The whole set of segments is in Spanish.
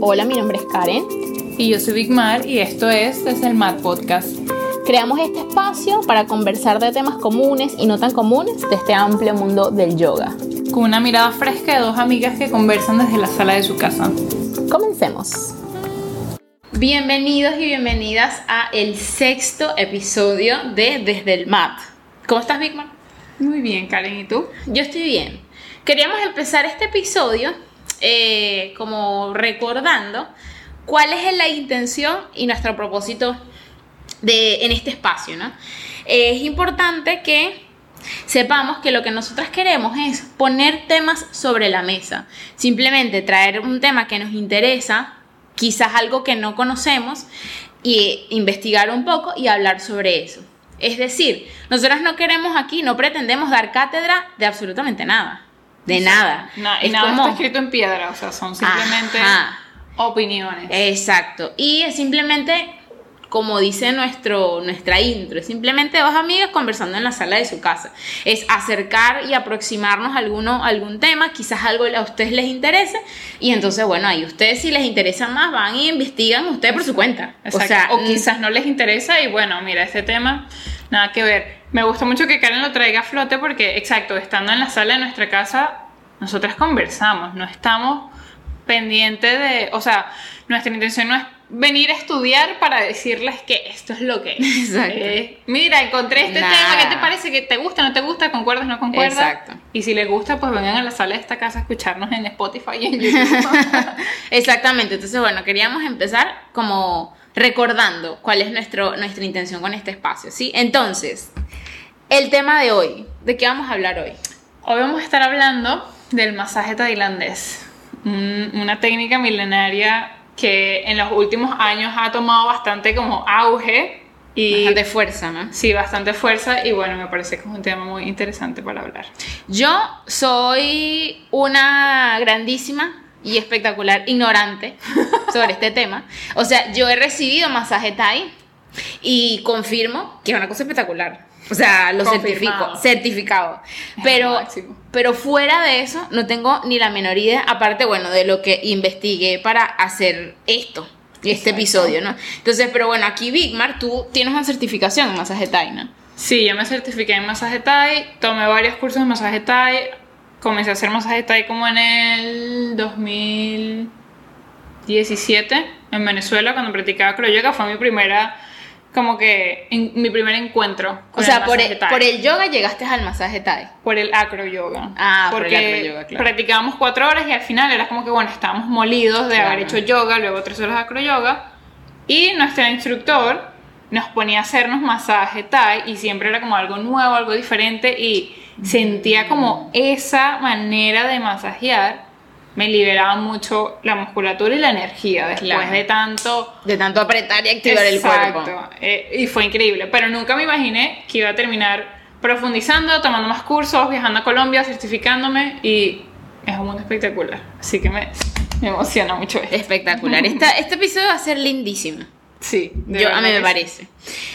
Hola, mi nombre es Karen. Y yo soy Big Mar y esto es Desde el Mar Podcast. Creamos este espacio para conversar de temas comunes y no tan comunes de este amplio mundo del yoga. Con una mirada fresca de dos amigas que conversan desde la sala de su casa. Comencemos. Bienvenidos y bienvenidas a el sexto episodio de Desde el Mat. ¿Cómo estás, Big Mar? Muy bien, Karen, ¿y tú? Yo estoy bien. Queríamos empezar este episodio eh, como recordando cuál es la intención y nuestro propósito de, en este espacio, es importante que sepamos que lo que nosotras queremos es poner temas sobre la mesa. Simplemente traer un tema que nos interesa, quizás algo que no conocemos, y investigar un poco y hablar sobre eso. Es decir, nosotras no queremos aquí, no pretendemos dar cátedra de absolutamente nada. De nada. y nada está escrito en piedra, o sea, son simplemente opiniones. Exacto. Y es simplemente, como dice nuestro, nuestra intro, es simplemente dos amigas conversando en la sala de su casa. Es acercar y aproximarnos a alguno, algún tema, quizás algo a ustedes les interese, y entonces, bueno, ahí ustedes si les interesa más, van y investigan ustedes por su cuenta. O, sea, o quizás no les interesa y bueno, mira, este tema nada que ver. Me gusta mucho que Karen lo traiga a flote porque, exacto, estando en la sala de nuestra casa, nosotras conversamos, no estamos pendientes de, o sea, nuestra intención no es venir a estudiar para decirles que esto es lo que es. Exacto. Eh, mira, encontré este tema, ¿qué te parece? ¿Que te gusta, no te gusta? ¿Concuerdas, no concuerdas? Exacto. Y si les gusta, pues vengan a la sala de esta casa a escucharnos en Spotify y en YouTube. Exactamente, entonces bueno, queríamos empezar como recordando cuál es nuestro, nuestra intención con este espacio, ¿sí? Entonces, el tema de hoy, ¿de qué vamos a hablar hoy? Hoy vamos a estar hablando del masaje tailandés, una técnica milenaria que en los últimos años ha tomado bastante como auge y de fuerza, ¿no? Sí, bastante fuerza y bueno, me parece que es un tema muy interesante para hablar. Yo soy una grandísima y espectacular ignorante sobre este tema. O sea, yo he recibido masaje Thai y confirmo que es una cosa espectacular. O sea, lo certifico, certificado. Pero, pero fuera de eso, no tengo ni la menor idea, aparte, bueno, de lo que investigué para hacer esto, este episodio, ¿no? Entonces, pero bueno, aquí Bigmar, tú tienes una certificación en masaje Thai, ¿no? Sí, yo me certifiqué en masaje Thai, tomé varios cursos de masaje Thai, comencé a hacer masaje Thai como en el 2017 en Venezuela cuando practicaba acroyoga, fue mi primera como que en mi primer encuentro con o sea, por el, por el yoga llegaste al masaje Thai. Por el acro yoga. Ah, porque por el acro yoga, claro. practicábamos cuatro horas y al final era como que, bueno, estábamos molidos de haber hecho yoga, luego tres horas de acro yoga. Y nuestro instructor nos ponía a hacernos masaje Thai y siempre era como algo nuevo, algo diferente y sentía como esa manera de masajear me liberaba mucho la musculatura y la energía después de tanto... De tanto apretar y activar el cuerpo. Eh, y fue increíble, pero nunca me imaginé que iba a terminar profundizando, tomando más cursos, viajando a Colombia, certificándome y es un mundo espectacular. Así que me, emociona mucho esto. Espectacular. este episodio va a ser lindísimo. Sí, Yo, a mí me parece.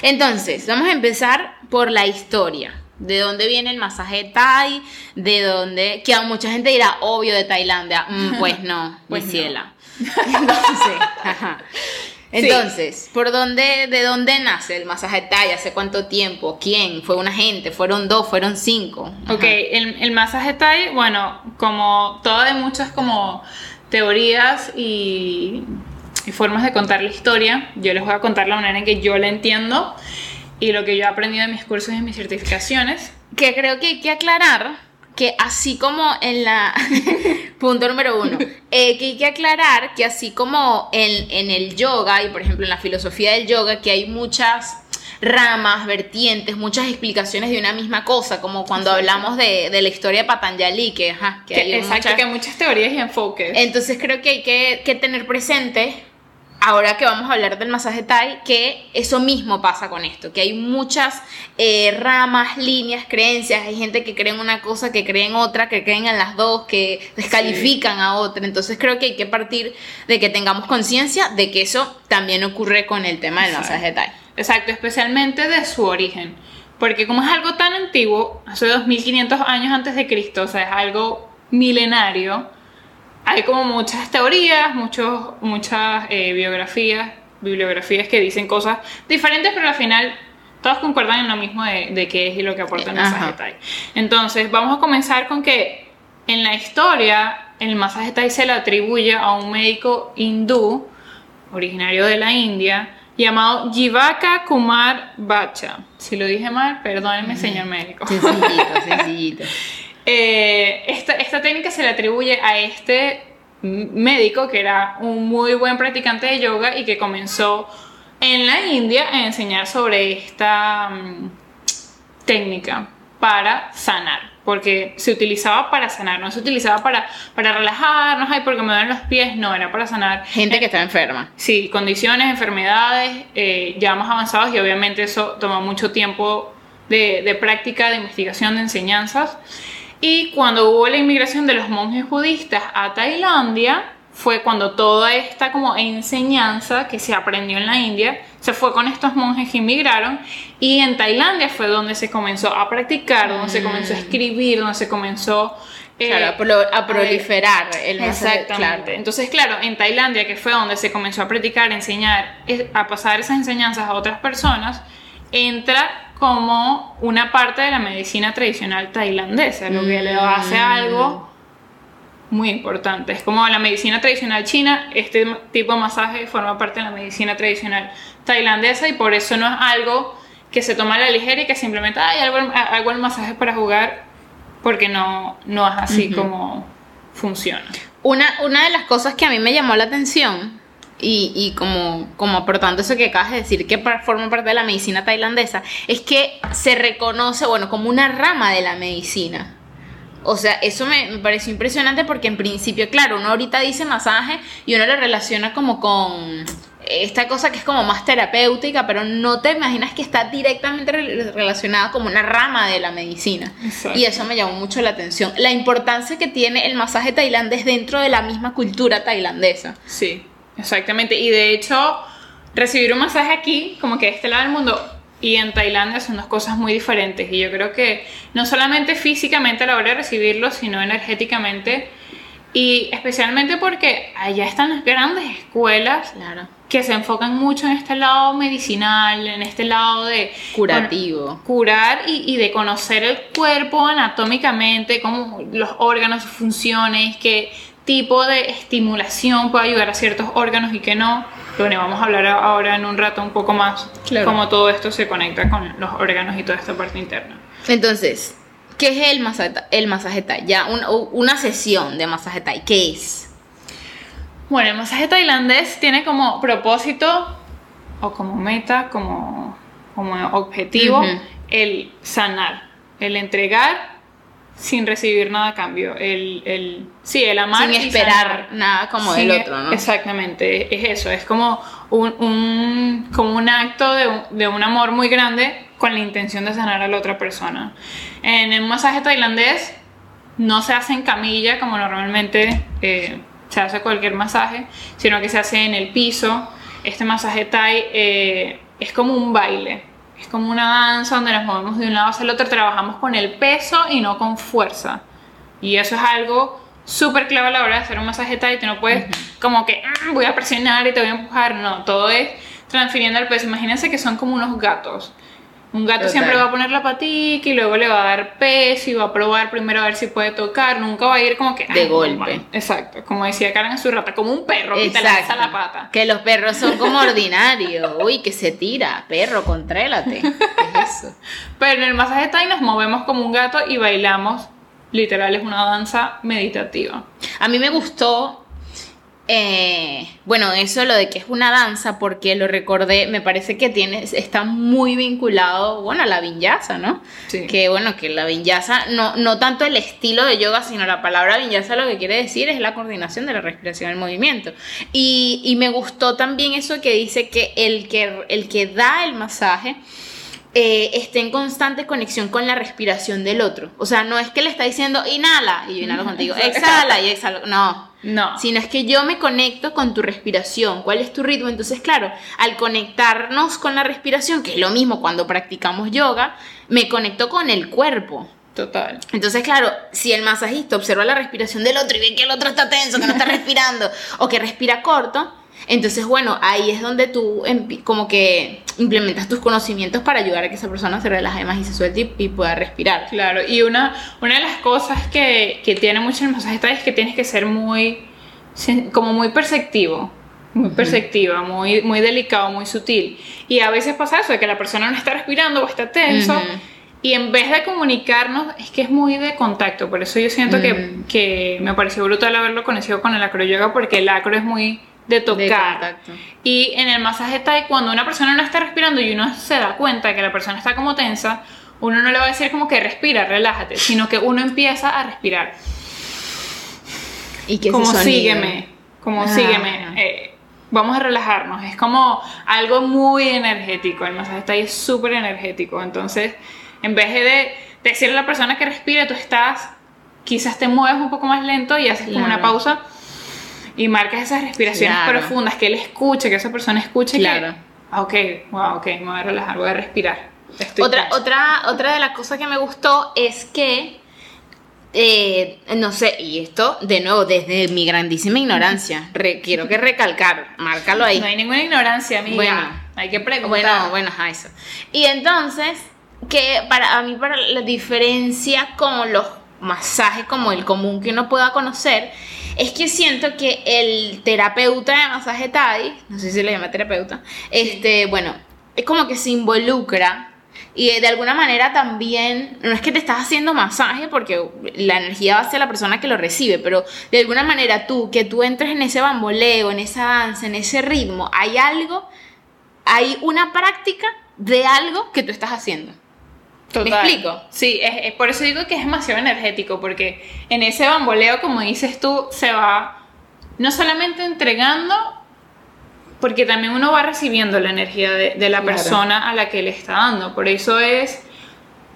Entonces, vamos a empezar por la historia de dónde viene el masaje Thai, de dónde, que a mucha gente dirá, obvio de Tailandia, mm, pues no, pues ciela. Entonces, Entonces, ¿por dónde, de dónde nace el masaje Thai? ¿Hace cuánto tiempo? ¿Quién? ¿Fue una gente? ¿Fueron dos? ¿Fueron cinco? Ok, el, el, masaje Thai, bueno, como todo de muchas como teorías y, y formas de contar la historia, yo les voy a contar la manera en que yo la entiendo y lo que yo he aprendido en mis cursos y mis certificaciones. Que creo que hay que aclarar que así como en la... punto número uno, eh, que hay que aclarar que así como en, en el yoga y por ejemplo en la filosofía del yoga, que hay muchas ramas, vertientes, muchas explicaciones de una misma cosa, como cuando hablamos de, de, la historia de Patanjali, que, ajá, que, hay exacto, muchas, que muchas teorías y enfoques. Entonces creo que hay que, que tener presente ahora que vamos a hablar del masaje Thai, que eso mismo pasa con esto, que hay muchas eh, ramas, líneas, creencias, hay gente que cree en una cosa, que cree en otra, que creen en las dos, que descalifican a otra, entonces creo que hay que partir de que tengamos conciencia de que eso también ocurre con el tema del masaje Thai. Exacto, especialmente de su origen, porque como es algo tan antiguo, hace 2500 años antes de Cristo, o sea, es algo milenario, hay como muchas teorías, muchos, muchas eh, biografías, bibliografías que dicen cosas diferentes, pero al final todos concuerdan en lo mismo de, de qué es y lo que aporta el masaje Thai. Entonces, vamos a comenzar con que en la historia el masaje Thai se le atribuye a un médico hindú originario de la India llamado Jivaka Kumar Bacha. Si lo dije mal, perdónenme, señor médico. Sencillito, sencillito. Eh, esta, esta técnica se le atribuye a este médico que era un muy buen practicante de yoga y que comenzó en la India a enseñar sobre esta mm, técnica para sanar. Porque se utilizaba para sanar, no se utilizaba para, para relajarnos, ay, porque me duelen los pies, no, era para sanar. Gente que está enferma. Sí, condiciones, enfermedades eh, ya más avanzadas y obviamente eso toma mucho tiempo de, de práctica, de investigación, de enseñanzas. Y cuando hubo la inmigración de los monjes budistas a Tailandia, fue cuando toda esta como enseñanza que se aprendió en la India se fue con estos monjes que inmigraron y en Tailandia fue donde se comenzó a practicar, donde se comenzó a mm. escribir, donde se comenzó eh, a, proliferar el Exactamente. Entonces, claro, en Tailandia, que fue donde se comenzó a practicar, a enseñar, a pasar esas enseñanzas a otras personas, entra como una parte de la medicina tradicional tailandesa, lo que le hace mm. algo muy importante. Es como la medicina tradicional china, este tipo de masaje forma parte de la medicina tradicional tailandesa y por eso no es algo que se toma a la ligera y que simplemente, hay algo, algo el masaje para jugar, porque no, no es así como funciona. Una, una de las cosas que a mí me llamó la atención y, y, como, como aportando eso que acabas de decir, que forma parte de la medicina tailandesa, es que se reconoce, bueno, como una rama de la medicina. O sea, eso me, me, pareció impresionante porque en principio, claro, uno ahorita dice masaje y uno lo relaciona como con esta cosa que es como más terapéutica, pero no te imaginas que está directamente relacionada como una rama de la medicina. Y eso me llamó mucho la atención. La importancia que tiene el masaje tailandés dentro de la misma cultura tailandesa. Sí, exactamente. Y de hecho, recibir un masaje aquí, como que de este lado del mundo, y en Tailandia son dos cosas muy diferentes. Y yo creo que no solamente físicamente a la hora de recibirlo, sino energéticamente. Y especialmente porque allá están las grandes escuelas que se enfocan mucho en este lado medicinal, en este lado de... Curativo. curar y, y, de conocer el cuerpo anatómicamente, cómo los órganos, funciones, qué tipo de estimulación puede ayudar a ciertos órganos y qué no. Bueno, vamos a hablar ahora en un rato un poco más cómo todo esto se conecta con los órganos y toda esta parte interna. Entonces, ¿qué es el masaje, el masaje Thai? Ya, una sesión de masaje Thai, ¿qué es? Bueno, el masaje tailandés tiene como propósito o como meta, como, como objetivo, el sanar, el entregar sin recibir nada a cambio. El, el, sí, el amar. Sin esperar nada como el otro, ¿no? Exactamente, es eso, es como un, un como un acto de un, de un, amor muy grande con la intención de sanar a la otra persona. En el masaje tailandés no se hace en camilla como normalmente eh, se hace cualquier masaje, sino que se hace en el piso. Este masaje thai eh, es como un baile es como una danza donde nos movemos de un lado hacia el otro, trabajamos con el peso y no con fuerza. Y eso es algo súper clave a la hora de hacer un masaje y tú no puedes como que ah, voy a presionar y te voy a empujar, no, todo es transfiriendo el peso. Imagínense que son como unos gatos. Un gato siempre va a poner la patica y luego le va a dar peso y va a probar primero a ver si puede tocar. Nunca va a ir como que. De golpe. Exacto. Como decía Karen en su rata, como un perro que te lanza la pata. Que los perros son como ordinarios. Uy, que se tira. Perro, contrélate. ¿Qué es eso? Pero en el masaje Thai nos movemos como un gato y bailamos. Literal, es una danza meditativa. A mí me gustó eh, bueno, eso lo de que es una danza, porque lo recordé, me parece que tiene, está muy vinculado, bueno, a la vinyasa, ¿no? Sí. Que bueno, que la vinyasa, no, no tanto el estilo de yoga, sino la palabra vinyasa lo que quiere decir es la coordinación de la respiración y el movimiento. Y, y me gustó también eso que dice que el que, el que da el masaje, eh, esté en constante conexión con la respiración del otro. O sea, no es que le está diciendo inhala y yo inhalo contigo, exhala y exhalo. No. No. Sino es que yo me conecto con tu respiración. ¿Cuál es tu ritmo? Entonces, claro, al conectarnos con la respiración, que es lo mismo cuando practicamos yoga, me conecto con el cuerpo. Total. Entonces, claro, si el masajista observa la respiración del otro y ve que el otro está tenso, que no está respirando, o que respira corto, entonces, bueno, ahí es donde tú como que implementas tus conocimientos para ayudar a que esa persona se relaje más y se suelte y, y pueda respirar. Claro, y una, una de las cosas que, que tiene mucho el masaje es que tienes que ser muy, como muy perceptivo, muy perceptiva, muy, muy delicado, muy sutil. Y a veces pasa eso, de que la persona no está respirando o está tenso. Y en vez de comunicarnos, es que es muy de contacto. Por eso yo siento que, que me pareció brutal haberlo conocido con el acroyoga, porque el acro es muy de De tocar. contacto. Y en el masaje Thai, cuando una persona no está respirando y uno se da cuenta de que la persona está como tensa, uno no le va a decir como que respira, relájate, sino que uno empieza a respirar. Y que como sígueme, como Ah. sígueme. eh, vamos a relajarnos. Es como algo muy energético. El masaje Thai es súper energético. Entonces, en vez de decirle a la persona que respire, tú estás, quizás te mueves un poco más lento y haces como una pausa y marcas esas respiraciones Claro. profundas, que él escuche, que esa persona escuche Claro. que, ah, ok, wow, ok, me voy a relajar, voy a respirar. Estoy Otra, tenso. otra, otra de las cosas que me gustó es que, eh, no sé, y esto de nuevo desde mi grandísima ignorancia, re- quiero que recalcar, márcalo ahí. No hay ninguna ignorancia, amiga. Bueno. hay que preguntar. Bueno, bueno, eso. Y entonces, que para a mí, para la diferencia con los masajes como el común que uno pueda conocer, es que siento que el terapeuta de masaje Thai, no sé si se le llama terapeuta, este, bueno, es como que se involucra y de alguna manera también, no es que te estás haciendo masaje porque la energía va hacia la persona que lo recibe, pero de alguna manera tú, que tú entres en ese bamboleo, en esa danza, en ese ritmo, hay algo hay una práctica de algo que tú estás haciendo. ¿Me explico? Sí, es, es- por eso digo que es demasiado energético, porque en ese bamboleo, como dices tú, se va no solamente entregando, porque también uno va recibiendo la energía de, de la Claro. persona a la que le está dando. Por eso es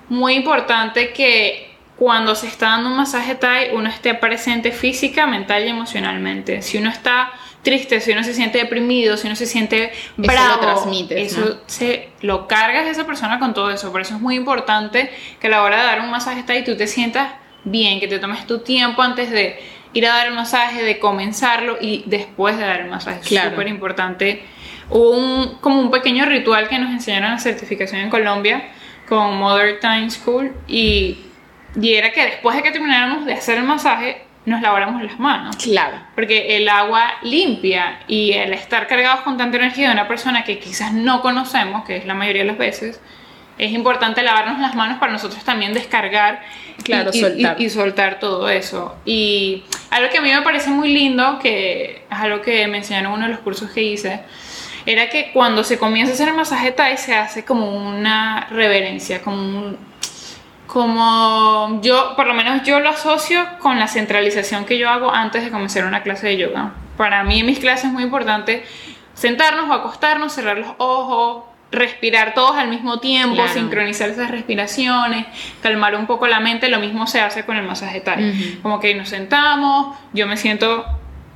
muy importante que cuando se está dando un masaje Thai, uno esté presente física, mental y emocionalmente. Si uno está triste, si uno se siente deprimido, si uno se siente lo bravo, transmites, eso ¿no? se lo cargas a esa persona con todo eso. Por eso es muy importante que a la hora de dar un masaje Thai tú te sientas bien, que te tomes tu tiempo antes de ir a dar el masaje, de comenzarlo y después de dar el masaje. Claro. súper importante. Hubo un, como un pequeño ritual que nos enseñaron en la certificación en Colombia con Mother Time School y, y era que después de que termináramos de hacer el masaje nos laváramos las manos. Claro. Porque el agua limpia y el estar cargados con tanta energía de una persona que quizás no conocemos, que es la mayoría de las veces, es importante lavarnos las manos para nosotros también descargar Claro, y, y- soltar. y- y soltar todo eso. Y algo que a mí me parece muy lindo, que es algo que me enseñaron en uno de los cursos que hice, era que cuando se comienza a hacer el masaje Thai se hace como una reverencia, como un, como yo, por lo menos yo lo asocio con la centralización que yo hago antes de comenzar una clase de yoga. Para mí en mis clases es muy importante sentarnos o acostarnos, cerrar los ojos, respirar todos al mismo tiempo, Claro. sincronizar esas respiraciones, calmar un poco la mente. Lo mismo se hace con el masaje. Ujú. Como que nos sentamos, yo me siento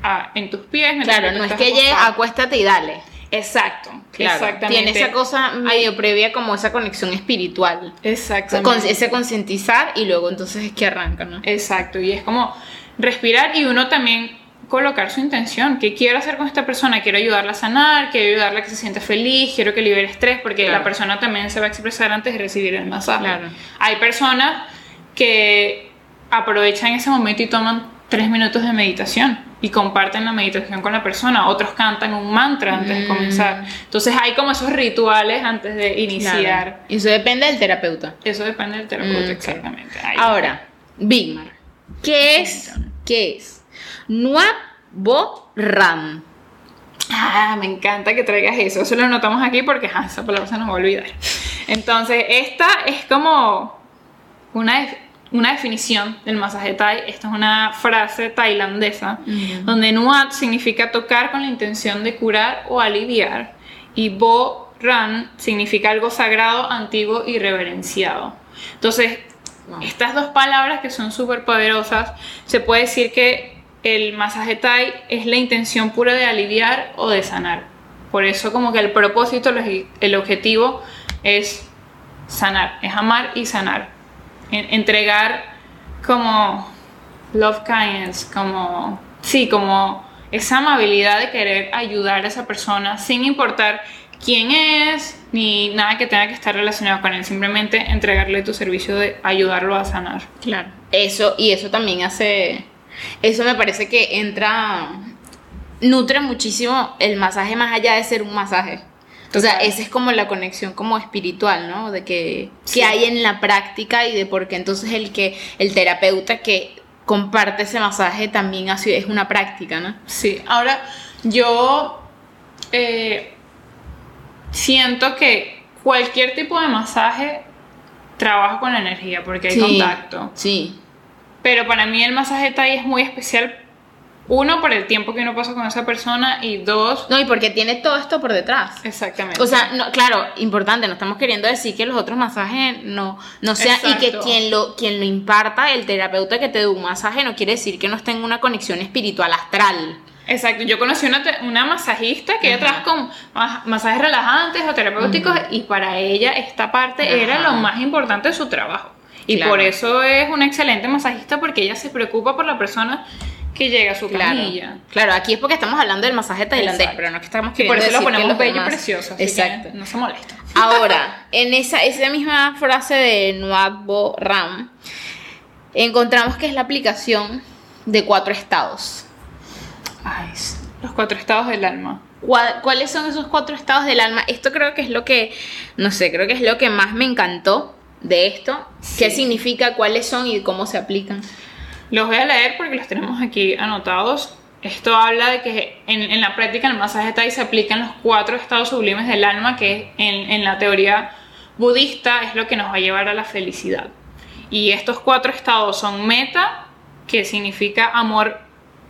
ah, en tus pies. Claro, no es que llegues, acuéstate y dale. Exacto, Claro. exactamente. Tiene esa cosa medio previa como esa conexión espiritual. Exactamente. con- ese concientizar y luego entonces es que arranca, ¿no? Exacto, y es como respirar y uno también colocar su intención. ¿Qué quiero hacer con esta persona? Quiero ayudarla a sanar, quiero ayudarla a que se sienta feliz, quiero que libere estrés, porque Claro. la persona también se va a expresar antes de recibir el masaje. Claro. Hay personas que aprovechan ese momento y toman tres minutos de meditación y comparten la meditación con la persona. Otros cantan un mantra antes de Mm. comenzar. Entonces hay como esos rituales antes de iniciar. Claro. Y eso depende del terapeuta. Eso depende del terapeuta, Mm, exactamente. Ahora, Bigmar, ¿qué es? ¿Qué es? Nuabo Ram. Ah, me encanta que traigas eso. Eso lo notamos aquí porque esa palabra se nos va a olvidar. Entonces, esta es como una, una definición del masaje Thai. Esta es una frase tailandesa donde Nuat significa tocar con la intención de curar o aliviar y Bo Ran significa algo sagrado, antiguo y reverenciado. Entonces, Wow. estas dos palabras que son súper poderosas, se puede decir que el masaje Thai es la intención pura de aliviar o de sanar. Por eso como que el propósito, el objetivo es sanar, es amar y sanar. En- entregar como love kindness, como, sí, como esa amabilidad de querer ayudar a esa persona sin importar quién es ni nada que tenga que estar relacionado con él, simplemente entregarle tu servicio de ayudarlo a sanar. Claro. Eso, y eso también hace. Eso me parece que entra. Nutre muchísimo el masaje más allá de ser un masaje. O sea, esa es como la conexión como espiritual, ¿no? De que, Sí. que hay en la práctica y de por qué entonces el que el terapeuta que comparte ese masaje también sido- es una práctica, ¿no? Sí, ahora yo eh, siento que cualquier tipo de masaje trabaja con la energía porque hay Sí, contacto. Sí. Pero para mí el masaje Thai es muy especial. Uno, por el tiempo que uno pasa con esa persona. Y dos, No, y porque tiene todo esto por detrás. exactamente. O sea, no, claro, importante, no estamos queriendo decir que los otros masajes no, no sean, y que quien lo, quien lo imparta, el terapeuta que te dé un masaje, no quiere decir que no esté en una conexión espiritual astral. Exacto, yo conocí una, una masajista que ella trabaja con ma- masajes relajantes o terapéuticos y para ella esta parte era lo más importante de su trabajo. Y Claro. por eso es una excelente masajista porque ella se preocupa por la persona que llega a su Claro. camilla. Claro, aquí es porque estamos hablando del masaje tailandés, Exacto. pero no es que estamos Y queriendo por eso lo decir que ponemos bello y demás- precioso. Así Exacto. Que no se molesta. Ahora, en esa, esa misma frase de Nuadbo Ram, encontramos que es la aplicación de cuatro estados. Ay, los cuatro estados del alma. ¿Cuál- ¿Cuáles son esos cuatro estados del alma? Esto creo que es lo que, no sé, creo que es lo que más me encantó de esto. ¿Qué significa? ¿Cuáles son y cómo se aplican? Los voy a leer porque los tenemos aquí anotados. Esto habla de que en, la práctica el masaje Thai se aplican los cuatro estados sublimes del alma que en, en la teoría budista es lo que nos va a llevar a la felicidad. Y estos cuatro estados son meta, que significa amor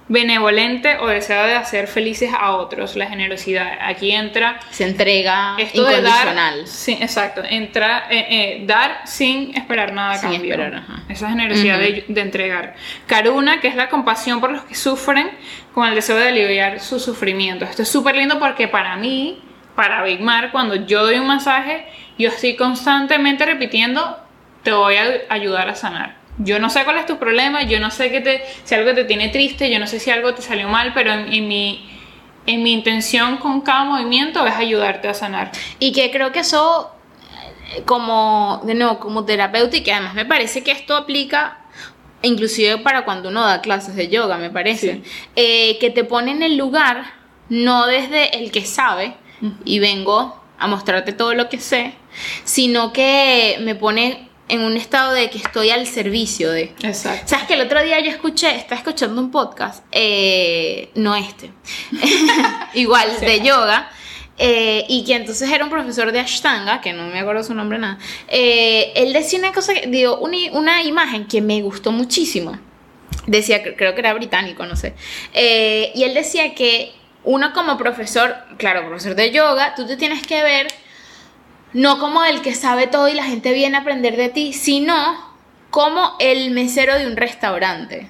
benevolente o deseo de hacer felices a otros, la generosidad. Aquí entra Se entrega esto de incondicional. dar, sí, exacto, entra, eh, eh, dar sin esperar nada a Sin cambio. esperar, ajá. Esa generosidad de, de entregar. Karuna, que es la compasión por los que sufren, con el deseo de aliviar su sufrimiento. Esto es súper lindo porque para mí, para Big Mar, cuando yo doy un masaje, yo estoy constantemente repitiendo, te voy a ayudar a sanar. Yo no sé cuál es tu problema, yo no sé qué te, si algo te tiene triste, yo no sé si algo te salió mal, pero en, en mi, en mi intención con cada movimiento es ayudarte a sanar. Y que creo que eso, eh, como, de nuevo, como terapeuta, y que además me parece que esto aplica inclusive para cuando uno da clases de yoga, me parece, Sí. eh, que te pone en el lugar, no desde el que sabe, y vengo a mostrarte todo lo que sé, sino que me pone en un estado de que estoy al servicio de... Exacto. ¿Sabes que el otro día yo escuché, estaba escuchando un podcast, eh, no este, igual Sí. de yoga, eh, y que entonces era un profesor de Ashtanga, que no me acuerdo su nombre nada, eh, él decía una cosa, dio una, una imagen que me gustó muchísimo. Decía, cre- creo que era británico, no sé. Eh, y él decía que uno como profesor, claro, profesor de yoga, tú te tienes que ver no como el que sabe todo y la gente viene a aprender de ti, sino como el mesero de un restaurante.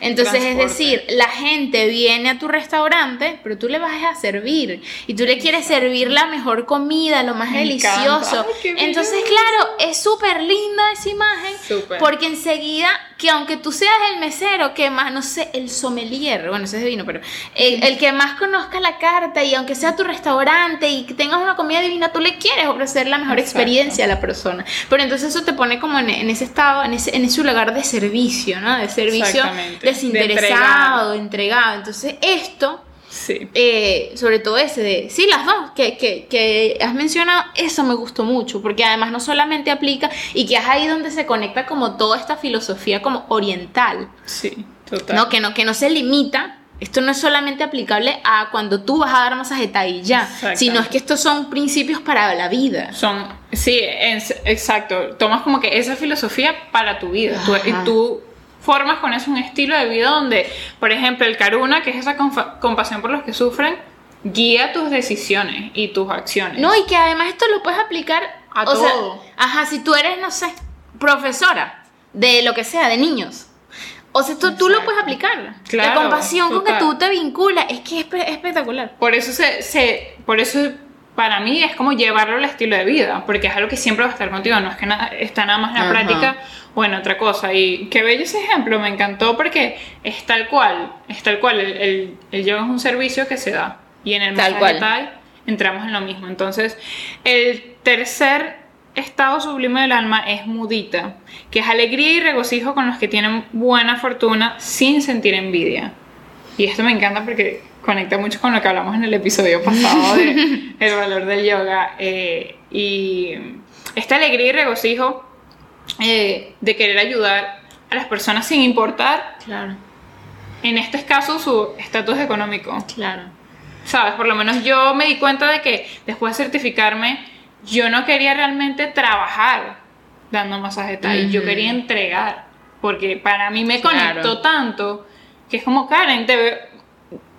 Entonces, es decir, la gente viene a tu restaurante, pero tú le vas a servir y tú le quieres servir la mejor comida, lo más Me delicioso. Ay, Entonces, claro, es súper linda esa imagen Súper. porque enseguida, que aunque tú seas el mesero que más, no sé, el sommelier, bueno, ese es de vino, pero el, el que más conozca la carta y aunque sea tu restaurante y que tengas una comida divina, tú le quieres ofrecer la mejor Exacto. experiencia a la persona. Pero entonces eso te pone como en, en ese estado, en ese, en ese lugar de servicio, ¿no? De servicio. De desinteresado, de entregado. Entonces esto... Sí. Eh, sobre todo ese de, sí, las dos que, que, que has mencionado, eso me gustó mucho, porque además no solamente aplica y que es ahí donde se conecta como toda esta filosofía como oriental, Sí, total. ¿no? Que, no, que no se limita, esto no es solamente aplicable a cuando tú vas a dar masaje y ya, sino es que estos son principios para la vida. Son, sí, es- exacto. Tomas como que esa filosofía para tu vida. Tú, y tú formas con eso un estilo de vida donde, por ejemplo, el karuna, que es esa compasión por los que sufren, guía tus decisiones y tus acciones. No, y que además esto lo puedes aplicar A o sea, todo. ajá, si tú eres, no sé, profesora de lo que sea, de niños. O sea, tú, tú lo puedes aplicar. Claro, la compasión con que tú te vinculas es que es espe- espectacular. Por eso se, se- por eso para mí es como llevarlo al estilo de vida, porque es algo que siempre va a estar contigo, no es que está nada más en la Ajá. práctica o en otra cosa. Y qué bello ese ejemplo, me encantó porque es tal cual, es tal cual, el, el, el yoga es un servicio que se da y en el Tal masaje cual. Entramos en lo mismo. Entonces, el tercer estado sublime del alma es mudita, que es alegría y regocijo con los que tienen buena fortuna sin sentir envidia. Y esto me encanta porque conecta mucho con lo que hablamos en el episodio pasado de el valor del yoga. eh, y esta alegría y regocijo eh, de querer ayudar a las personas sin importar, Claro, en este caso, su estatus económico. claro. ¿Sabes? Por lo menos yo me di cuenta de que después de certificarme, yo no quería realmente trabajar dando masaje Thai, yo Ujú. quería entregar, porque para mí me Claro. conectó tanto que es como, Karen, te veo-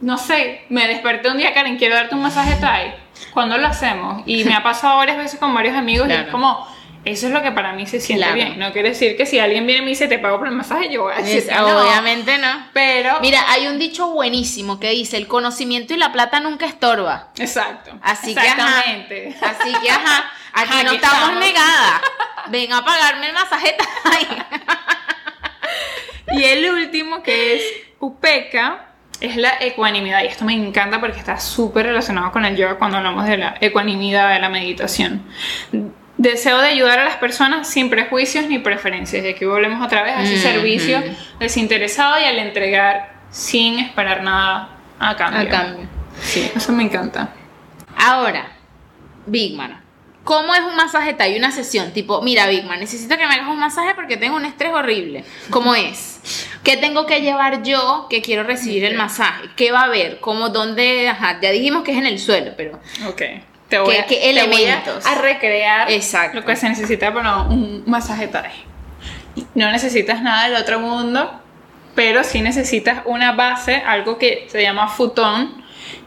no sé, me desperté un día, Karen, quiero darte un masaje Thai, ¿cuándo lo hacemos? Y me ha pasado varias veces con varios amigos y es como, eso es lo que para mí se siente Claro. bien, no quiere decir que si alguien viene y me dice, te pago por el masaje, yo voy a decir Es- no. Obviamente no. Pero, Mira, hay un dicho buenísimo que dice, el conocimiento y la plata nunca estorba. exacto, Así que, ajá. exactamente. Así que, ajá, aquí Ajá, no estamos estamos. negadas. Ven a pagarme el masaje Thai. Y el último que es Upeka es la ecuanimidad y esto me encanta porque está súper relacionado con el yoga cuando hablamos de la ecuanimidad de la meditación. Deseo de ayudar a las personas sin prejuicios ni preferencias. Y aquí volvemos otra vez a ese Ujú. servicio desinteresado y al entregar sin esperar nada a cambio. A cambio. Sí, eso me encanta. Ahora, Bigman, ¿cómo es un masaje Thai? Una sesión, tipo, mira, Bigman, necesito que me hagas un masaje porque tengo un estrés horrible. ¿Cómo es? ¿Qué tengo que llevar yo que quiero recibir el masaje? ¿Qué va a haber? ¿Cómo, dónde? Ajá, ya dijimos que es en el suelo, pero... Ok. Te voy, ¿Qué- a, qué te voy elementos? a recrear Exacto. lo que se necesita para un masaje Thai. No necesitas nada del otro mundo, pero sí necesitas una base, algo que se llama futón,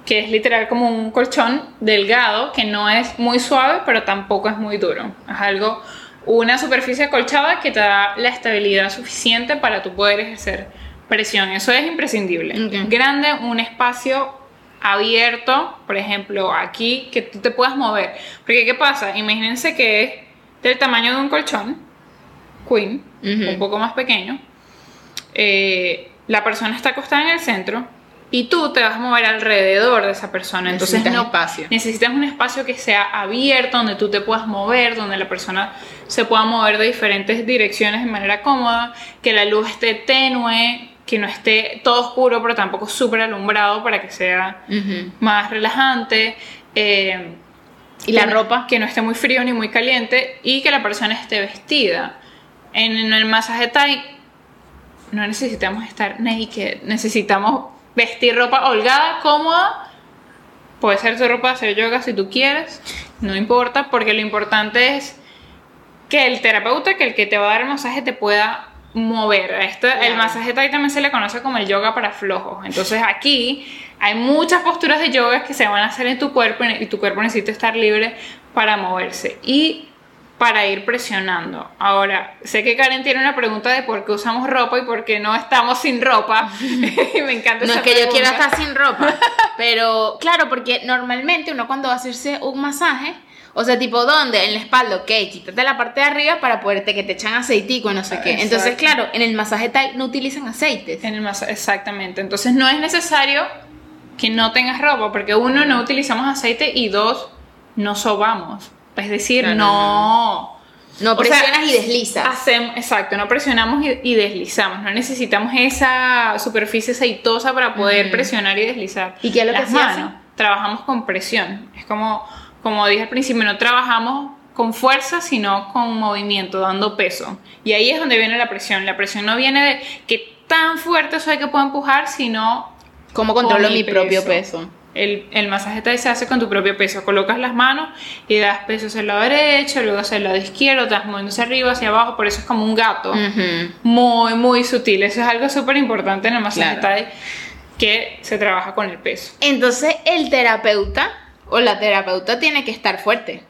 que es literal como un colchón delgado, que no es muy suave, pero tampoco es muy duro. Es algo, una superficie acolchada que te da la estabilidad suficiente para tú poder ejercer presión. Eso es imprescindible. Grande, un espacio abierto, por ejemplo, aquí, que tú te puedas mover. Porque, ¿qué pasa? Imagínense que es del tamaño de un colchón, queen, un poco más pequeño. Eh, la persona está acostada en el centro y tú te vas a mover alrededor de esa persona. Entonces, Necesitas no, espacio. necesitas un espacio que sea abierto, donde tú te puedas mover, donde la persona se pueda mover de diferentes direcciones de manera cómoda, que la luz esté tenue, que no esté todo oscuro, pero tampoco súper alumbrado para que sea más relajante. eh, ¿Y la ropa? Que no esté muy frío ni muy caliente y que la persona esté vestida. En, en el masaje Thai no necesitamos estar naked, necesitamos vestir ropa holgada, cómoda. Puede ser tu ropa de hacer yoga si tú quieres, no importa, porque lo importante es que el terapeuta, que el que te va a dar el masaje, te pueda mover. A Esto, El Claro. masaje Thai también se le conoce como el yoga para flojos. Entonces aquí hay muchas posturas de yoga que se van a hacer en tu cuerpo y tu cuerpo necesita estar libre para moverse y para ir presionando. Ahora, sé que Karen tiene una pregunta de por qué usamos ropa y por qué no estamos sin ropa. me encanta No esa es que yo quiera pregunta. estar sin ropa, pero claro, porque normalmente uno cuando va a hacerse un masaje, o sea, tipo, ¿dónde? En la espalda, ok, quítate la parte de arriba para poderte que te echan aceitico no sé qué. Entonces, claro, en el masaje Thai no utilizan aceites. En el masa- exactamente. Entonces no es necesario que no tengas ropa, porque uno, no utilizamos aceite y dos, no sobamos. Es decir, no. No O sea, presionas y deslizas. Hacemos, exacto, no presionamos y, y deslizamos. No necesitamos esa superficie aceitosa para poder presionar y deslizar. ¿Y qué es lo que Las manos. Trabajamos con presión. Es como, como dije al principio, no trabajamos con fuerza, sino con movimiento, dando peso. Y ahí es donde viene la presión. La presión no viene de que tan fuerte soy que puedo empujar, sino ¿Cómo controlo con mi propio peso? El, el masaje Thai se hace con tu propio peso. Colocas las manos y das peso hacia el lado derecho, luego hacia el lado izquierdo, te vas moviendo hacia arriba, hacia abajo, por eso es como un gato. Muy, muy sutil. Eso es algo súper importante en el masaje Claro. Thai, que se trabaja con el peso. Entonces, el terapeuta o la terapeuta tiene que estar fuerte.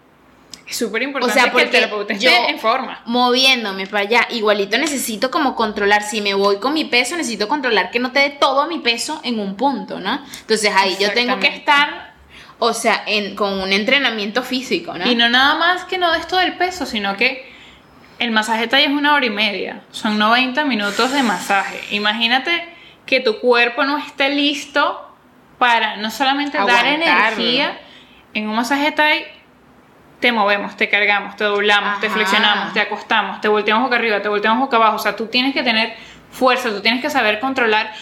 Es súper importante O sea, que el porque terapeuta esté yo- en forma. moviéndome para allá. Igualito necesito como controlar, si me voy con mi peso, necesito controlar que no te dé todo mi peso en un punto, ¿no? Entonces ahí yo tengo que estar, o sea, en, con un entrenamiento físico, ¿no? Y no nada más que no de esto del peso, sino que el masaje Thai es una hora y media. Son 90 minutos de masaje. Imagínate que tu cuerpo no esté listo para no solamente dar energía. En un masaje Thai te movemos, te cargamos, te doblamos, te flexionamos, te acostamos, te volteamos boca arriba, te volteamos boca abajo. O sea, tú tienes que tener fuerza, tú tienes que saber controlar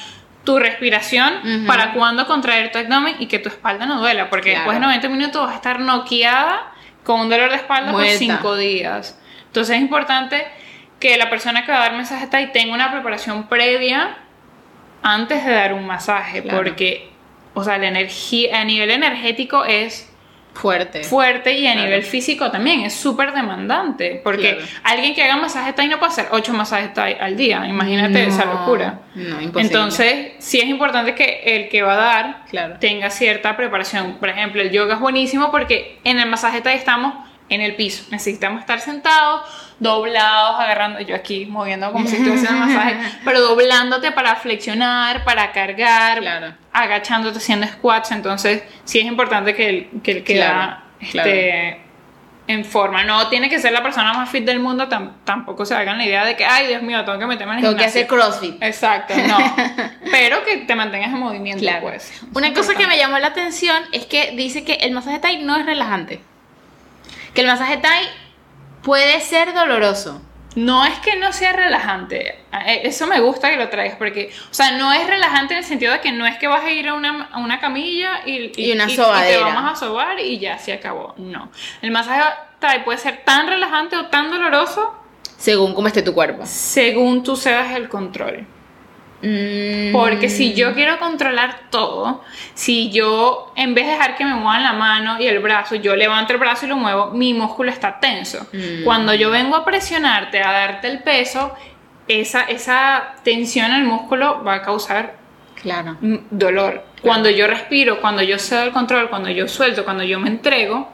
tu respiración para cuando contraer tu abdomen y que tu espalda no duela, porque Claro. después de 90 minutos vas a estar noqueada con un dolor de espalda Muerta. por 5 días. Entonces es importante que la persona que va a dar masaje Thai tenga una preparación previa antes de dar un masaje, Claro. porque, o sea, la energía a nivel energético es Fuerte. fuerte y a Claro. nivel físico también es súper demandante, porque Claro. alguien que haga masaje Thai no puede hacer 8 masajes Thai al día, imagínate esa No, locura. No, imposible. Entonces, sí es importante que el que va a dar Claro. tenga cierta preparación. Por ejemplo, el yoga es buenísimo porque en el masaje Thai estamos en el piso. Necesitamos estar sentados, doblados, agarrando, yo aquí moviendo como si estuviese haciendo masaje, pero doblándote para flexionar, para cargar, Claro. Agachándote haciendo squats. Entonces, sí es importante que el que, el que Claro, da esté en forma. No tiene que ser la persona más fit del mundo, tam- tampoco se hagan la idea de que, ay, Dios mío, tengo que meterme en el Tengo que gimnasio". hacer CrossFit. Exacto, no. Pero que te mantengas en movimiento, Claro. pues. Una cosa que me llamó la atención es que dice que el masaje Thai no es relajante. Que el masaje Thai puede ser doloroso. No es que no sea relajante. eh, Eso me gusta que lo traigas porque, o sea, no es relajante en el sentido de que no es que vas a ir a una, a una camilla y, Y una te sobadera. vamos a sobar y ya se acabó. No. El masaje Thai puede ser tan relajante o tan doloroso Según cómo esté tu cuerpo. según tú cedas el control. Mm. Porque si yo quiero controlar todo, si yo en vez de dejar que me muevan la mano y el brazo, yo levanto el brazo y lo muevo, mi músculo está tenso. Mm. Cuando yo vengo a presionarte, a darte el peso, esa, esa tensión en el músculo va a causar Claro. dolor. Cuando yo respiro, cuando yo cedo el control, cuando yo suelto, cuando yo me entrego,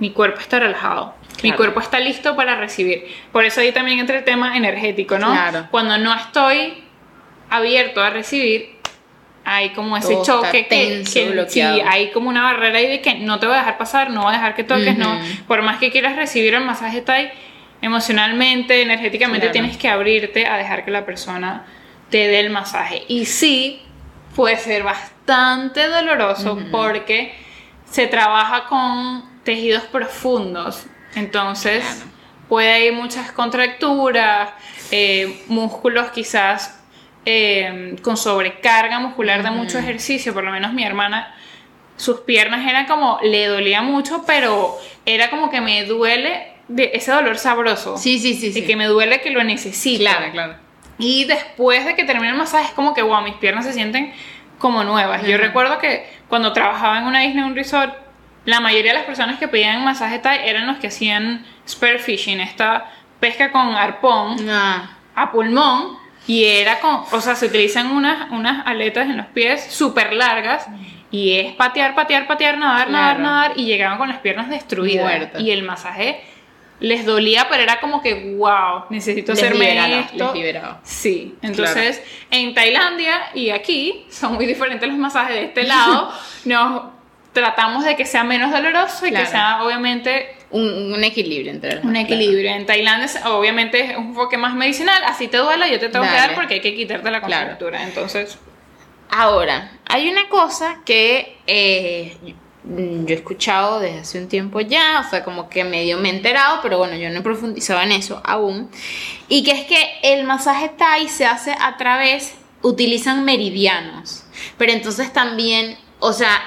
mi cuerpo está relajado. Mi Claro. cuerpo está listo para recibir. Por eso ahí también entra el tema energético, ¿no? Claro. Cuando no estoy abierto a recibir, hay como ese Todo choque que, tenso, que- bloqueado. sí, hay como una barrera ahí de que no te voy a dejar pasar, no voy a dejar que toques, no. Por más que quieras recibir el masaje emocionalmente, energéticamente Claro. tienes que abrirte a dejar que la persona te dé el masaje. Y sí, puede ser bastante doloroso porque se trabaja con tejidos profundos. Entonces, Claro. puede haber muchas contracturas, eh, músculos quizás eh, con sobrecarga muscular de mucho ejercicio. Por lo menos mi hermana, sus piernas eran como, le dolía mucho, pero era como que me duele de ese dolor sabroso. Sí, sí, sí. Y sí. que me duele que lo necesito. Claro, claro. Y después de que termine el masaje es como que, wow, mis piernas se sienten como nuevas. Yo recuerdo que cuando trabajaba en una isla, en un resort, la mayoría de las personas que pedían masaje Thai eran los que hacían spearfishing, esta pesca con arpón Ah, a pulmón. Y era con, o sea, se utilizan unas, unas aletas en los pies súper largas. Y es patear, patear, patear, nadar, nadar, Claro. nadar. Y llegaban con las piernas destruidas. Y el masaje les dolía, pero era como que, wow, necesito les hacerme liberaba, esto. les. Sí, entonces en Tailandia y aquí son muy diferentes los masajes de este lado. Nos tratamos de que sea menos doloroso y Claro. que sea obviamente Un, un equilibrio entre los un equilibrio. En Tailandia obviamente es un enfoque más medicinal, así te duela, yo te tengo que Dale. dar porque hay que quitarte la Claro. contractura. Entonces, Ahora, hay una cosa que eh, yo he escuchado desde hace un tiempo ya, o sea, como que medio me he enterado, pero bueno, yo no he profundizado en eso aún, y que es que el masaje Thai se hace a través, utilizan meridianos, pero entonces también, o sea,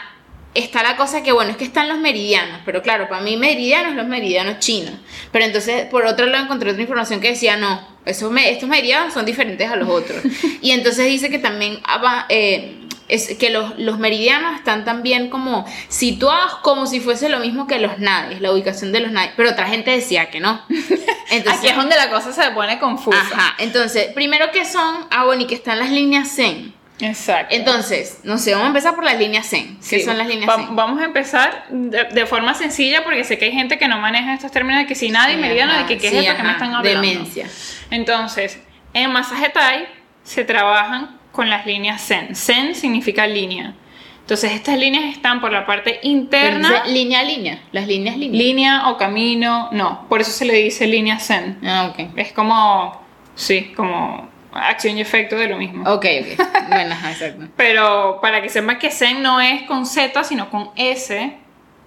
está la cosa que, bueno, es que están los meridianos, pero claro, para mí meridianos los meridianos chinos, pero entonces por otro lado encontré otra información que decía, no, esos me- estos meridianos son diferentes a los otros. y entonces dice que también aba- eh, es que los, los meridianos están también como situados como si fuese lo mismo que los nadis, la ubicación de los nadis, pero otra gente decía que no. Entonces, aquí es donde la cosa se pone confusa. Ajá, entonces, primero que son, ah, bueno, y que están las líneas Zen. Exacto. Entonces, no sé, vamos a empezar por las líneas Zen. ¿Qué Sí. son las líneas Va- Zen? Vamos a empezar de, de forma sencilla porque sé que hay gente que no maneja estos términos de que si nadie Sí, meridiano, de ajá, que qué sí, es esto que me están hablando. Demencia. Entonces, en masaje Thai se trabajan con las líneas Zen. Zen significa línea. Entonces estas líneas están por la parte interna, Entonces, línea a línea. Las líneas línea. línea o camino, no, por eso se le dice línea zen. ah, ok. Es como, sí, como acción y efecto de lo mismo. Ok, ok. bueno, exacto. Pero para que sepan que zen no es con Z, sino con S,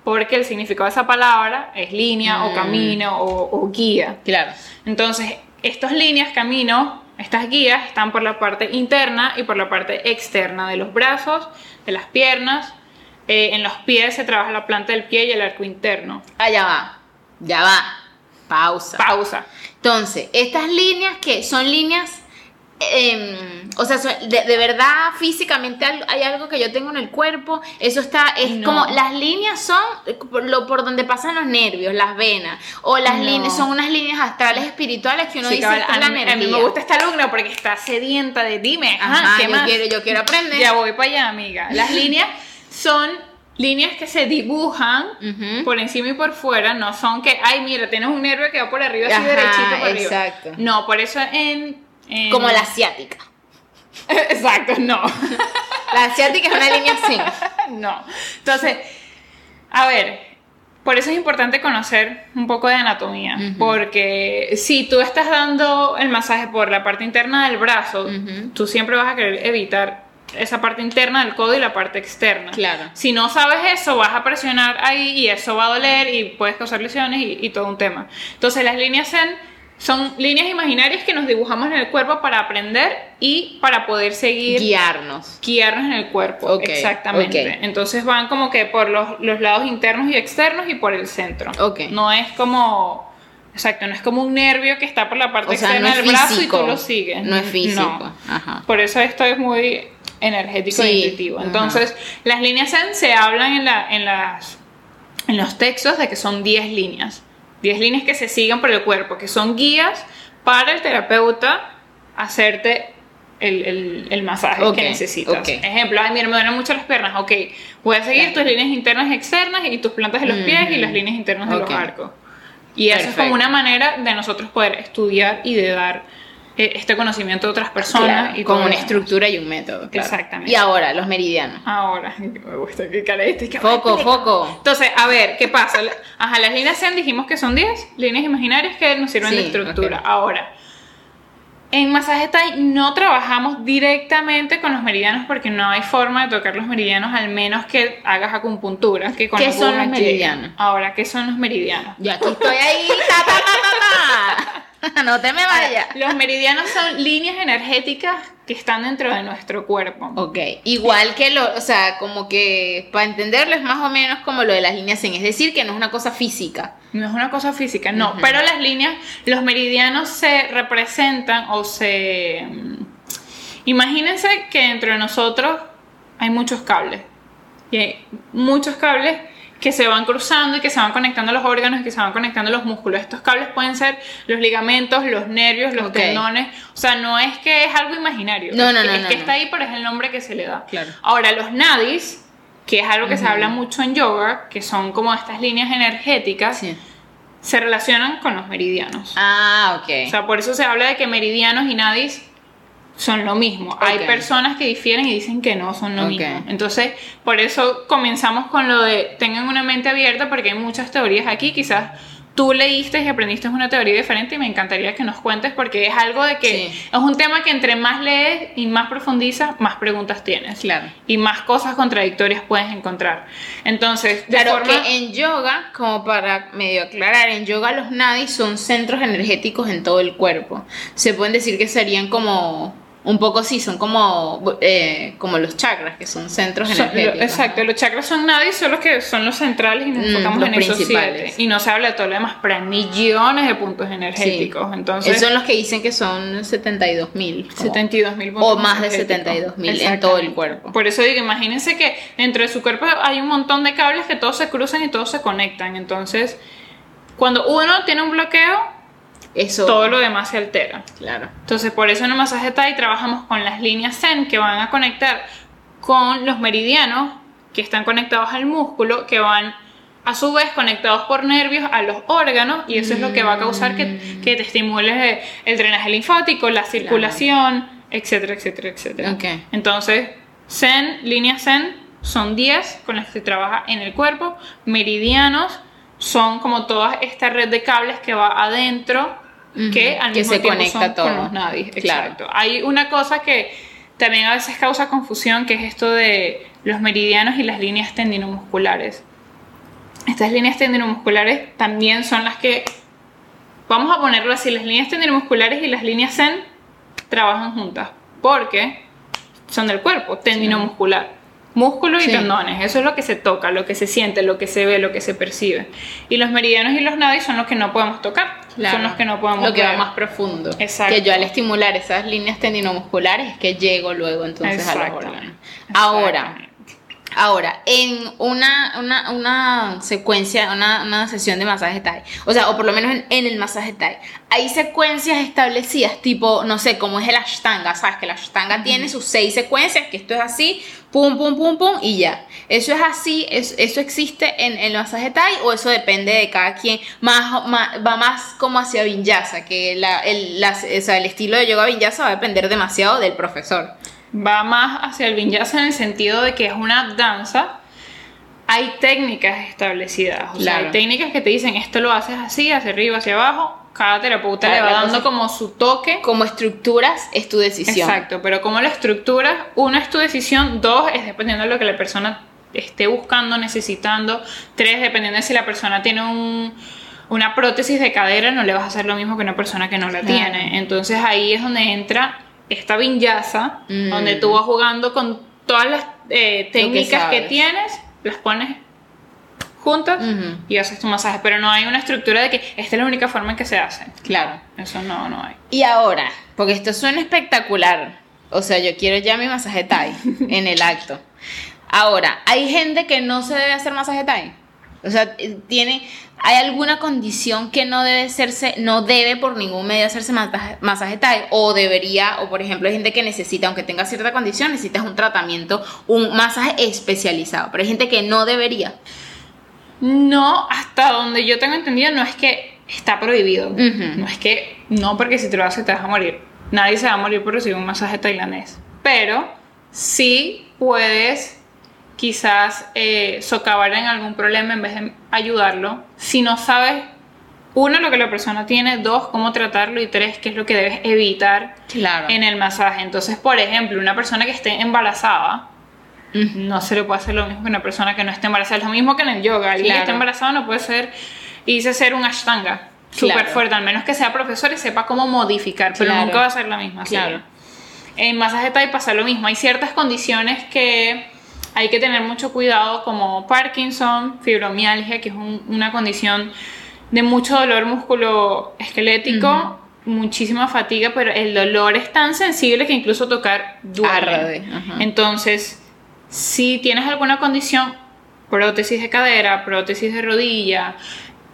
porque el significado de esa palabra es línea o Mm. camino o, o guía. Claro. Entonces, estas líneas, caminos, estas guías están por la parte interna y por la parte externa de los brazos, de las piernas. Eh, en los pies se trabaja la planta del pie y el arco interno. Ah, ya va. Ya va. Pausa. Pausa. Entonces, estas líneas que son líneas, em, o sea, de, de verdad físicamente hay algo que yo tengo en el cuerpo, eso está, es No. como, las líneas son por, lo, por donde pasan los nervios, las venas, o las No. líneas, son unas líneas astrales espirituales que uno Sí, dice cabal, "Esta es la a, mí, a mí energía". me gusta esta alumna porque está sedienta de dime, ajá, ¿qué yo, más? quiero, yo quiero aprender. Ya voy para allá, amiga. Las líneas son líneas que se dibujan por encima y por fuera, no son que, ay, mira, tienes un nervio que va por arriba así Ajá, derechito por arriba. exacto. No, por eso en... Como la asiática. Exacto, no. La asiática es una línea así. no. Entonces, a ver, por eso es importante conocer un poco de anatomía, porque si tú estás dando el masaje por la parte interna del brazo, tú siempre vas a querer evitar esa parte interna del codo y la parte externa. Claro. Si no sabes eso, vas a presionar ahí y eso va a doler y puedes causar lesiones y, y todo un tema. Entonces, las líneas Zen son líneas imaginarias que nos dibujamos en el cuerpo para aprender y para poder seguir Guiarnos. guiarnos en el cuerpo. Ok, exactamente. Entonces van como que por los, los lados internos y externos y por el centro. Ok. No es como. Exacto, no es como un nervio que está por la parte O sea, externa no del brazo y tú lo sigues. No es físico. No. Ajá. Por eso esto es muy energético e Sí, intuitivo. ajá. Entonces, las líneas Zen se hablan en, la, en, las, en los textos de que son 10 líneas. 10 líneas que se sigan por el cuerpo, que son guías para el terapeuta hacerte el, el- el masaje Ok, que necesitas. ok. Ejemplo, ay, mira, me duelen mucho las piernas. Ok, voy a seguir Claro. tus líneas internas y externas y tus plantas de los pies y las líneas internas de los arcos. Y eso es Perfecto. como una manera de nosotros poder estudiar y de dar este conocimiento a otras personas. Claro, y con todo una estructura y un método. claro. Exactamente. Y ahora, los meridianos. Ahora, me gusta que cara este, Foco, foco. Entonces, a ver, ¿qué pasa? Ajá, las líneas Zen dijimos que son 10 líneas imaginarias que nos sirven de estructura. Ahora, en masaje Thai no trabajamos directamente con los meridianos porque no hay forma de tocar los meridianos al menos que hagas acupuntura. Que con ¿Qué son los meridianos? Ahora, ¿qué son los meridianos? Yo aquí estoy ahí. Ta. No te me vayas. Los meridianos son líneas energéticas que están dentro de nuestro cuerpo. Ok, igual que lo, o sea, como que para entenderlo es más o menos como lo de las líneas en, es decir, que no es una cosa física. No es una cosa física, no, pero las líneas, los meridianos se representan o se... mm, Imagínense que dentro de nosotros hay muchos cables. Y hay muchos cables que se van cruzando y que se van conectando los órganos y que se van conectando los músculos. Estos cables pueden ser los ligamentos, los nervios, los tendones. O sea, no es que es algo imaginario. No, es no, que, no, es no, que no. está ahí, pero es el nombre que se le da. Claro. Ahora, los nadis, que es algo que se habla mucho en yoga, que son como estas líneas energéticas, Sí. se relacionan con los meridianos. Ah, ok. O sea, por eso se habla de que meridianos y nadis son lo mismo. Hay personas que difieren y dicen que no son lo mismo. Entonces, por eso comenzamos con lo de tengan una mente abierta porque hay muchas teorías aquí. Quizás tú leíste y aprendiste una teoría diferente y me encantaría que nos cuentes porque es algo de que Sí. es un tema que entre más lees y más profundizas, más preguntas tienes. Claro. Y más cosas contradictorias puedes encontrar. Entonces, de Claro forma... que en yoga, como para medio aclarar, en yoga los nadis son centros energéticos en todo el cuerpo. Se pueden decir que serían como un poco sí, son como eh, como los chakras, que son centros Son- energéticos. lo- exacto, los chakras son nadie, son los que son los centrales y nos Mm, enfocamos los en esos principales. siete. Y no se habla de todo lo demás, pero hay millones de puntos energéticos. Entonces, Esos son los que dicen que son 72 mil. 72 mil puntos O más de energéticos. 72.000 en todo el cuerpo. Por eso digo, imagínense que dentro de su cuerpo hay un montón de cables que todos se cruzan y todos se conectan. Entonces, cuando uno tiene un bloqueo, Eso. todo lo demás se altera. Claro. Entonces, por eso en el masaje Thai trabajamos con las líneas Zen que van a conectar con los meridianos que están conectados al músculo, que van a su vez conectados por nervios a los órganos y eso es lo que va a causar que, Mm. que te estimule el drenaje linfático, la circulación, etcétera, etcétera, etcétera. Ok. Entonces, Zen, líneas Zen son 10 con las que se trabaja en el cuerpo. Meridianos son como toda esta red de cables que va adentro que al Que mismo se tiempo conecta son todo. con los nadis. Claro. Exacto. Hay una cosa que también a veces causa confusión, que es esto de los meridianos y las líneas tendinomusculares. Estas líneas tendinomusculares también son las que, vamos a ponerlo así, las líneas tendinomusculares y las líneas zen trabajan juntas, porque son del cuerpo, tendinomuscular. Músculo y Sí. tendones, eso es lo que se toca, lo que se siente, lo que se ve, lo que se percibe. Y los meridianos y los nadis son los que no podemos tocar, Claro. son los que no podemos Lo que va ver. más profundo. Exacto. Que yo al estimular esas líneas tendinomusculares es que llego luego entonces a los órganos. Ahora. Ahora, en una, una, una secuencia, una, una sesión de masaje Thai, o sea, o por lo menos en, en el masaje Thai, hay secuencias establecidas, tipo, no sé, como es el Ashtanga, ¿sabes? Que el Ashtanga tiene sus seis secuencias, que esto es así, pum, pum, pum, pum, y ya. ¿Eso es así? ¿Es- ¿Eso existe en, en el masaje Thai o eso depende de cada quien? Más, más- va más como hacia Vinyasa, que la, el, la- o sea, el estilo de yoga Vinyasa va a depender demasiado del profesor. va más hacia el vinyasa en el sentido de que es una danza. Hay técnicas establecidas, o sea, hay técnicas que te dicen esto lo haces así, hacia arriba, hacia abajo. Cada terapeuta le va dando cosa- como su toque. Como estructuras es tu decisión. Exacto, pero como la estructura, uno es tu decisión, dos es dependiendo de lo que la persona esté buscando, necesitando, tres dependiendo de si la persona tiene un- una prótesis de cadera, no le vas a hacer lo mismo que una persona que no la Claro. tiene. Entonces ahí es donde entra esta vinyasa, Mm. donde tú vas jugando con todas las eh, técnicas que, tienes, las pones juntas Ujú. y haces tu masaje, pero no hay una estructura de que esta es la única forma en que se hace. Claro. Eso no, no hay. Y ahora, porque esto suena espectacular. O sea, yo quiero ya mi masaje Thai en el acto. Ahora, hay gente que no se debe hacer masaje Thai. O sea, eh, tiene, hay alguna condición que no debe hacerse, no debe por ningún medio hacerse masaje, masaje Thai, o debería, o por ejemplo, hay gente que necesita, aunque tenga cierta condición, necesitas un tratamiento, un masaje especializado, pero hay gente que no debería. No, hasta donde yo tengo entendido, no es que está prohibido. No es que, no porque si te lo haces te vas a morir. Nadie se va a morir por recibir un masaje tailandés. Pero sí puedes quizás eh, socavar en algún problema en vez de ayudarlo. Si no sabes, uno, lo que la persona tiene, dos, cómo tratarlo y tres, qué es lo que debes evitar Claro. en el masaje. Entonces, por ejemplo, una persona que esté embarazada, no se le puede hacer lo mismo que una persona que no esté embarazada. Es lo mismo que en el yoga. Alguien que esté embarazado no puede ser, irse a hacer un ashtanga súper Claro. fuerte, al menos que sea profesor y sepa cómo modificar, pero Claro. nunca va a ser la misma. Claro. En masaje Thai pasa lo mismo. Hay ciertas condiciones que hay que tener mucho cuidado, como Parkinson, fibromialgia, que es un- una condición de mucho dolor musculoesquelético, muchísima fatiga, pero el dolor es tan sensible que incluso tocar duele. Arde. Entonces, si tienes alguna condición, prótesis de cadera, prótesis de rodilla,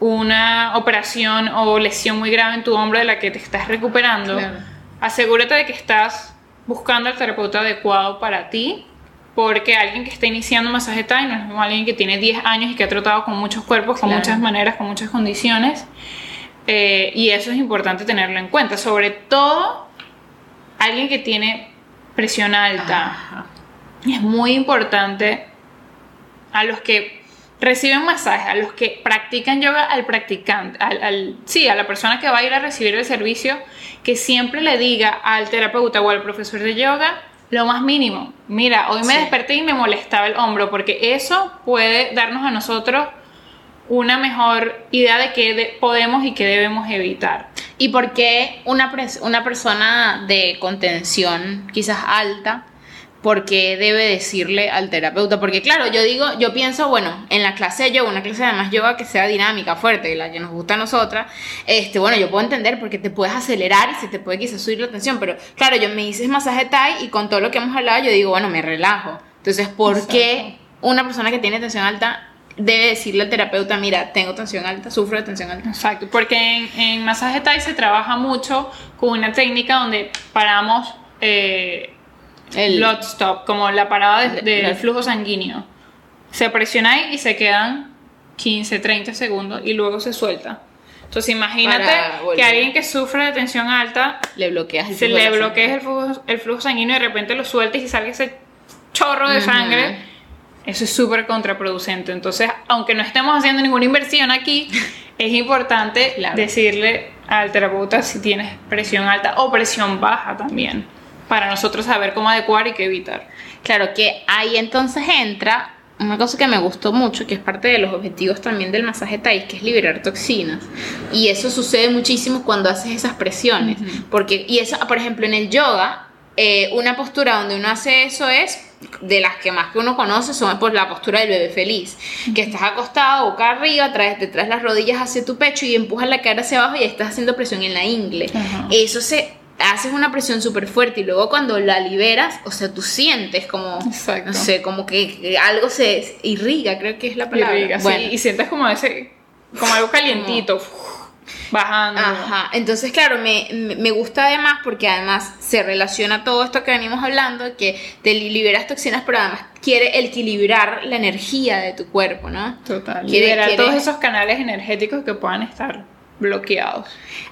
una operación o lesión muy grave en tu hombro de la que te estás recuperando, Claro. asegúrate de que estás buscando al terapeuta adecuado para ti, porque alguien que está iniciando masaje Thai no es como alguien que tiene 10 años y que ha tratado con muchos cuerpos, con Claro. muchas maneras, con muchas condiciones. Eh, y eso es importante tenerlo en cuenta. Sobre todo, alguien que tiene presión alta. Ajá. Es muy importante a los que reciben masaje, a los que practican yoga, al practicante, al, al- sí, a la persona que va a ir a recibir el servicio, que siempre le diga al terapeuta o al profesor de yoga lo más mínimo. Mira, hoy me Sí. desperté y me molestaba el hombro, porque eso puede darnos a nosotros una mejor idea de qué de- podemos y qué debemos evitar. ¿Y por qué una, una persona de contención quizás alta, por qué debe decirle al terapeuta? Porque claro, yo digo, yo pienso, bueno, en la clase de yoga, una clase de más yoga que sea dinámica, fuerte, la que nos gusta a nosotras, este, bueno, yo puedo entender porque te puedes acelerar y se te puede quizás subir la tensión, pero claro, yo me hice masaje Thai y con todo lo que hemos hablado, yo digo, bueno, me relajo. Entonces, ¿por qué una persona que tiene tensión alta debe decirle al terapeuta, mira, tengo tensión alta, sufro de tensión alta? Exacto, porque en, en masaje Thai se trabaja mucho con una técnica donde paramos eh, El- blood stop, como la parada de- El- del la- flujo sanguíneo. Se presiona ahí y se quedan 15, 30 segundos y luego se suelta. Entonces imagínate que alguien que sufre de tensión alta Le bloqueas el se le sangre. el flujo, el flujo sanguíneo y de repente lo sueltas y salga ese chorro de sangre, eso es súper contraproducente. Entonces, aunque no estemos haciendo ninguna inversión aquí, es importante decirle al terapeuta si tienes presión alta o presión baja también, para nosotros saber cómo adecuar y qué evitar. Claro que ahí entonces entra una cosa que me gustó mucho, que es parte de los objetivos también del masaje Thai, que es liberar toxinas. Y eso sucede muchísimo cuando haces esas presiones. Porque, y eso, por ejemplo, en el yoga, eh, una postura donde uno hace eso es de las que más que uno conoce son pues la postura del bebé feliz, que estás acostado boca arriba, traes, te traes las rodillas hacia tu pecho y empujas la cara hacia abajo y estás haciendo presión en la ingle. Eso se haces una presión súper fuerte y luego cuando la liberas, o sea, tú sientes como, no sé, como que algo se irriga, creo que es la palabra. Irriga, bueno. y sientes como ese, como algo calientito. bajando. Ajá, entonces claro, me, me, gusta además porque además se relaciona todo esto que venimos hablando, que te liberas toxinas, pero además quiere equilibrar la energía de tu cuerpo, ¿no? Total. Quiere, liberar todos esos canales energéticos que puedan estar bloqueados.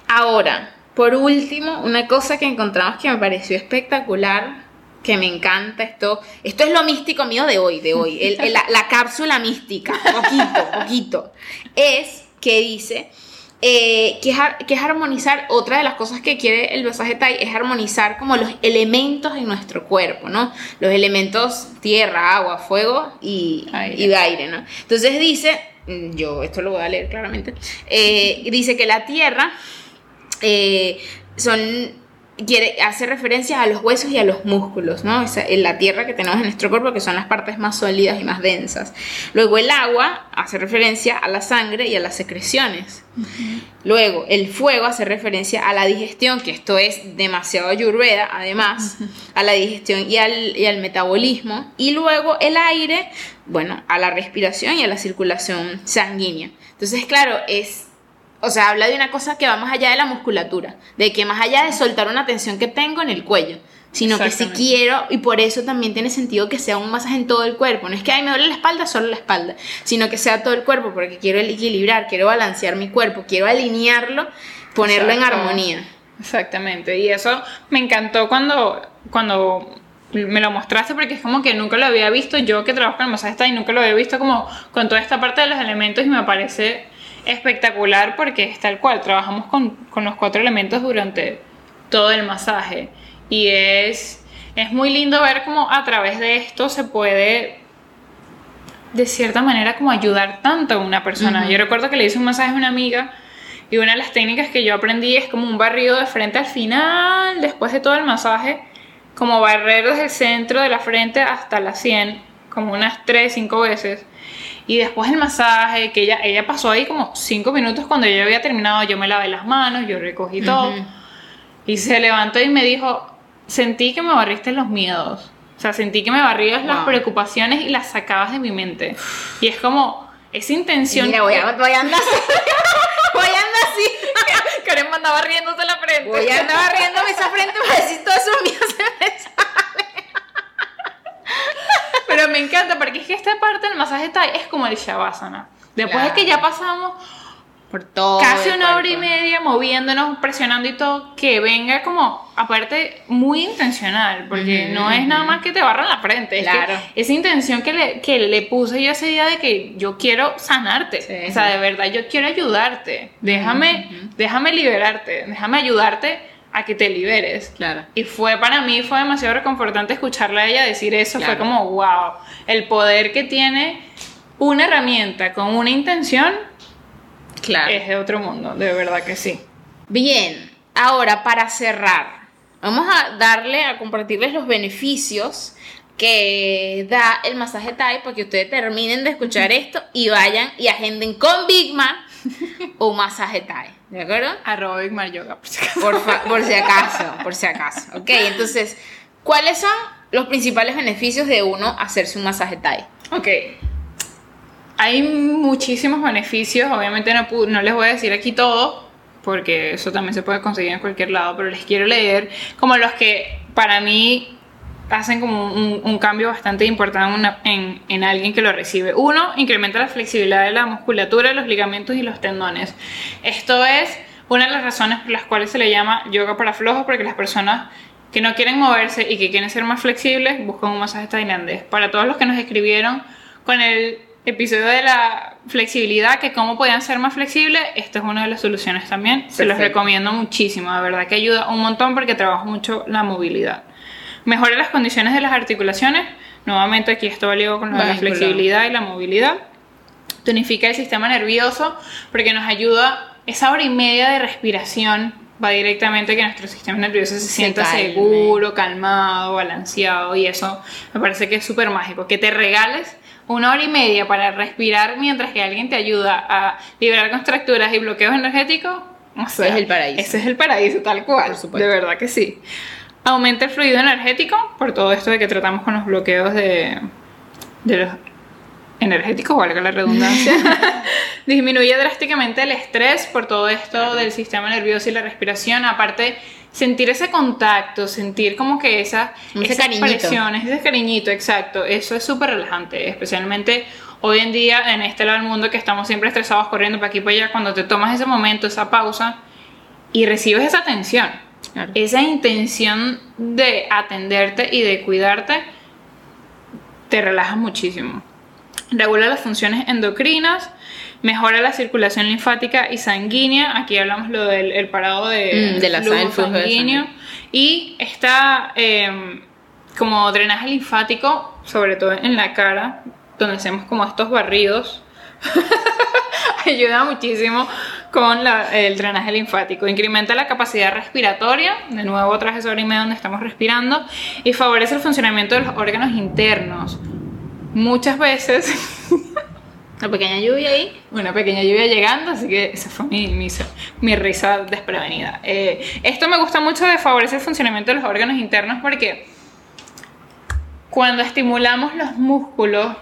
Ahora, por último, una cosa que encontramos que me pareció espectacular, que me encanta esto, esto es lo místico mío de hoy, de hoy, la, cápsula mística, poquito, poquito, es que dice eh, que, es, que, es, armonizar, otra de las cosas que quiere el masaje Thai es armonizar como los elementos en nuestro cuerpo, ¿no? Los elementos tierra, agua, fuego y aire, y aire ¿no? Entonces dice, mm, yo esto lo voy a leer claramente, eh, dice que la tierra eh, son quiere, hace referencia a los huesos y a los músculos, ¿no? en la tierra que tenemos en nuestro cuerpo, que son las partes más sólidas y más densas. Luego el agua hace referencia a la sangre y a las secreciones. Luego el fuego hace referencia a la digestión, que esto es demasiado ayurveda, además, a la digestión y al, y al metabolismo. Y luego el aire, bueno, a la respiración y a la circulación sanguínea. Entonces, claro, es o sea, habla de una cosa que va más allá de la musculatura, de que más allá de soltar una tensión que tengo en el cuello, sino que si quiero, y por eso también tiene sentido que sea un masaje en todo el cuerpo. No es que, ay, me duele la espalda, solo la espalda, sino que sea todo el cuerpo, porque quiero equilibrar, quiero balancear mi cuerpo, quiero alinearlo, ponerlo en armonía. Exactamente, y eso me encantó cuando, cuando me lo mostraste porque es como que nunca lo había visto yo que trabajo con el masaje y nunca lo había visto como con toda esta parte de los elementos y me parece espectacular porque es tal cual, trabajamos con, con, los cuatro elementos durante todo el masaje y es, es muy lindo ver cómo a través de esto se puede de cierta manera como ayudar tanto a una persona. Yo recuerdo que le hice un masaje a una amiga y una de las técnicas que yo aprendí es como un barrido de frente al final, después de todo el masaje, como barrer desde el centro de la frente hasta la sien, como unas 3, 5 veces. Y después el masaje, que ella, ella pasó ahí como cinco minutos cuando yo había terminado, yo me lavé las manos, yo recogí todo. Y se levantó y me dijo, sentí que me barriste los miedos. O sea, sentí que me barrías las preocupaciones y las sacabas de mi mente. Y es como, esa intención... Mira, voy a, voy a andar así. voy a andar así. Karen andaba riéndose la frente. Voy a andar barriéndome esa frente para decir todo eso mío se me pero me encanta porque es que esta parte del masaje Thai es como el Shavasana. Después de que ya pasamos por todo casi una hora y media moviéndonos, presionando y todo, que venga como, aparte, muy intencional, porque no es nada más que te barran la frente. Claro. esa intención que le, que le puse yo ese día de que yo quiero sanarte, o sea, de verdad, yo quiero ayudarte, déjame, déjame liberarte, déjame ayudarte a que te liberes. Claro. Y fue para mí, fue demasiado reconfortante escucharla a ella decir eso. Fue como, wow, el poder que tiene una herramienta con una intención claro. es de otro mundo, de verdad que sí. Bien, ahora para cerrar, vamos a darle, a compartirles los beneficios que da el masaje Thai para que ustedes terminen de escuchar esto y vayan y agenden con Bigma un masaje Thai. ¿De acuerdo? Arroba Bigma Yoga, por si acaso. Por, si acaso, por si acaso. Ok, entonces, ¿cuáles son los principales beneficios de uno hacerse un masaje Thai? Ok. Hay muchísimos beneficios, obviamente no, no les voy a decir aquí todo, porque eso también se puede conseguir en cualquier lado, pero les quiero leer como los que para mí hacen como un, cambio bastante importante en, en, alguien que lo recibe. Uno, incrementa la flexibilidad de la musculatura, los ligamentos y los tendones. Esto es una de las razones por las cuales se le llama yoga para flojos, porque las personas que no quieren moverse y que quieren ser más flexibles buscan un masaje tailandés. Para todos los que nos escribieron con el episodio de la flexibilidad, que cómo podían ser más flexibles, esta es una de las soluciones también. Se los recomiendo muchísimo, de verdad que ayuda un montón porque trabaja mucho la movilidad. Mejora las condiciones de las articulaciones. Nuevamente aquí esto va ligado con la flexibilidad y la movilidad. Tonifica el sistema nervioso porque nos ayuda esa hora y media de respiración va directamente a que nuestro sistema nervioso se sienta seguro, calmado, balanceado y eso me parece que es súper mágico. Que te regales una hora y media para respirar mientras que alguien te ayuda a liberar contracturas y bloqueos energéticos. O sea, es el paraíso. Ese es el paraíso, tal cual. Por. De verdad que sí. Aumenta el fluido energético por todo esto de que tratamos con los bloqueos de, de los energéticos, valga la redundancia. Disminuye drásticamente el estrés por todo esto del sistema nervioso y la respiración. Aparte, sentir ese contacto, sentir como que esa, Ese esas cariñito. presiones, ese cariñito, exacto. Eso es súper relajante, especialmente hoy en día en este lado del mundo que estamos siempre estresados corriendo para aquí y para allá. Cuando te tomas ese momento, esa pausa y recibes esa atención, Claro. esa intención de atenderte y de cuidarte, te relaja muchísimo. Regula las funciones endocrinas, mejora la circulación linfática y sanguínea. Aquí hablamos lo del el parado de, Mm, de la flujo sanguíneo. Y está em, como drenaje linfático, sobre todo en la cara, donde hacemos como estos barridos. Ayuda muchísimo con el drenaje linfático. Incrementa la capacidad respiratoria, de nuevo otra vez sobre y donde estamos respirando, y favorece el funcionamiento de los órganos internos. Muchas veces Una pequeña lluvia ahí. una pequeña lluvia llegando, así que esa fue mi, mi, mi risa desprevenida. Eh, esto me gusta mucho de favorecer el funcionamiento de los órganos internos porque cuando estimulamos los músculos,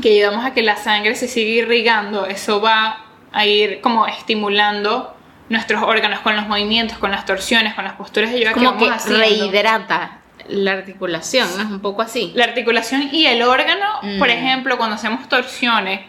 que ayudamos a que la sangre se siga irrigando, eso va a ir como estimulando nuestros órganos con los movimientos, con las torsiones, con las posturas de yoga Como que que vamos haciendo. rehidrata la articulación, ¿no? Es un poco así. La articulación y el órgano, por Mm. ejemplo, cuando hacemos torsiones,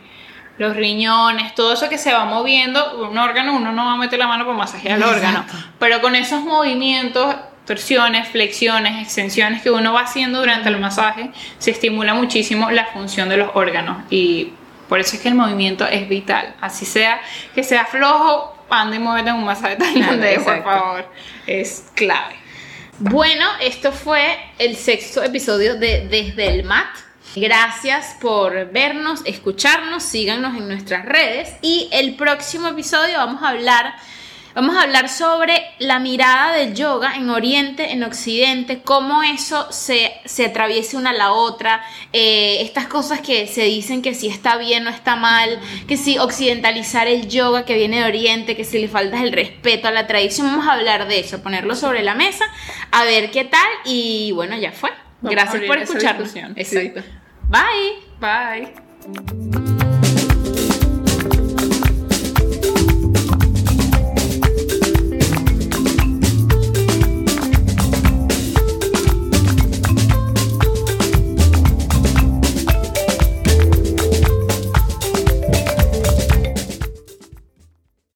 los riñones, todo eso que se va moviendo, un órgano, uno no va a meter la mano para masajear el órgano, pero con esos movimientos, torsiones, flexiones, extensiones que uno va haciendo durante el masaje, se estimula muchísimo la función de los órganos y por eso es que el movimiento es vital, así sea que sea flojo, anda y muévete en un masaje tailandés, por favor, es clave. Bueno, esto fue el sexto episodio de Desde el Mat. Gracias por vernos, escucharnos, síganos en nuestras redes y el próximo episodio vamos a hablar vamos a hablar sobre la mirada del yoga en Oriente, en Occidente, cómo eso se, se atraviesa una a la otra, eh, estas cosas que se dicen que si está bien o está mal, que si occidentalizar el yoga que viene de Oriente, que si le falta el respeto a la tradición, vamos a hablar de eso, ponerlo sobre la mesa, a ver qué tal y bueno, ya fue. Vamos Gracias por escucharnos. Exacto. Sí. Bye. Bye.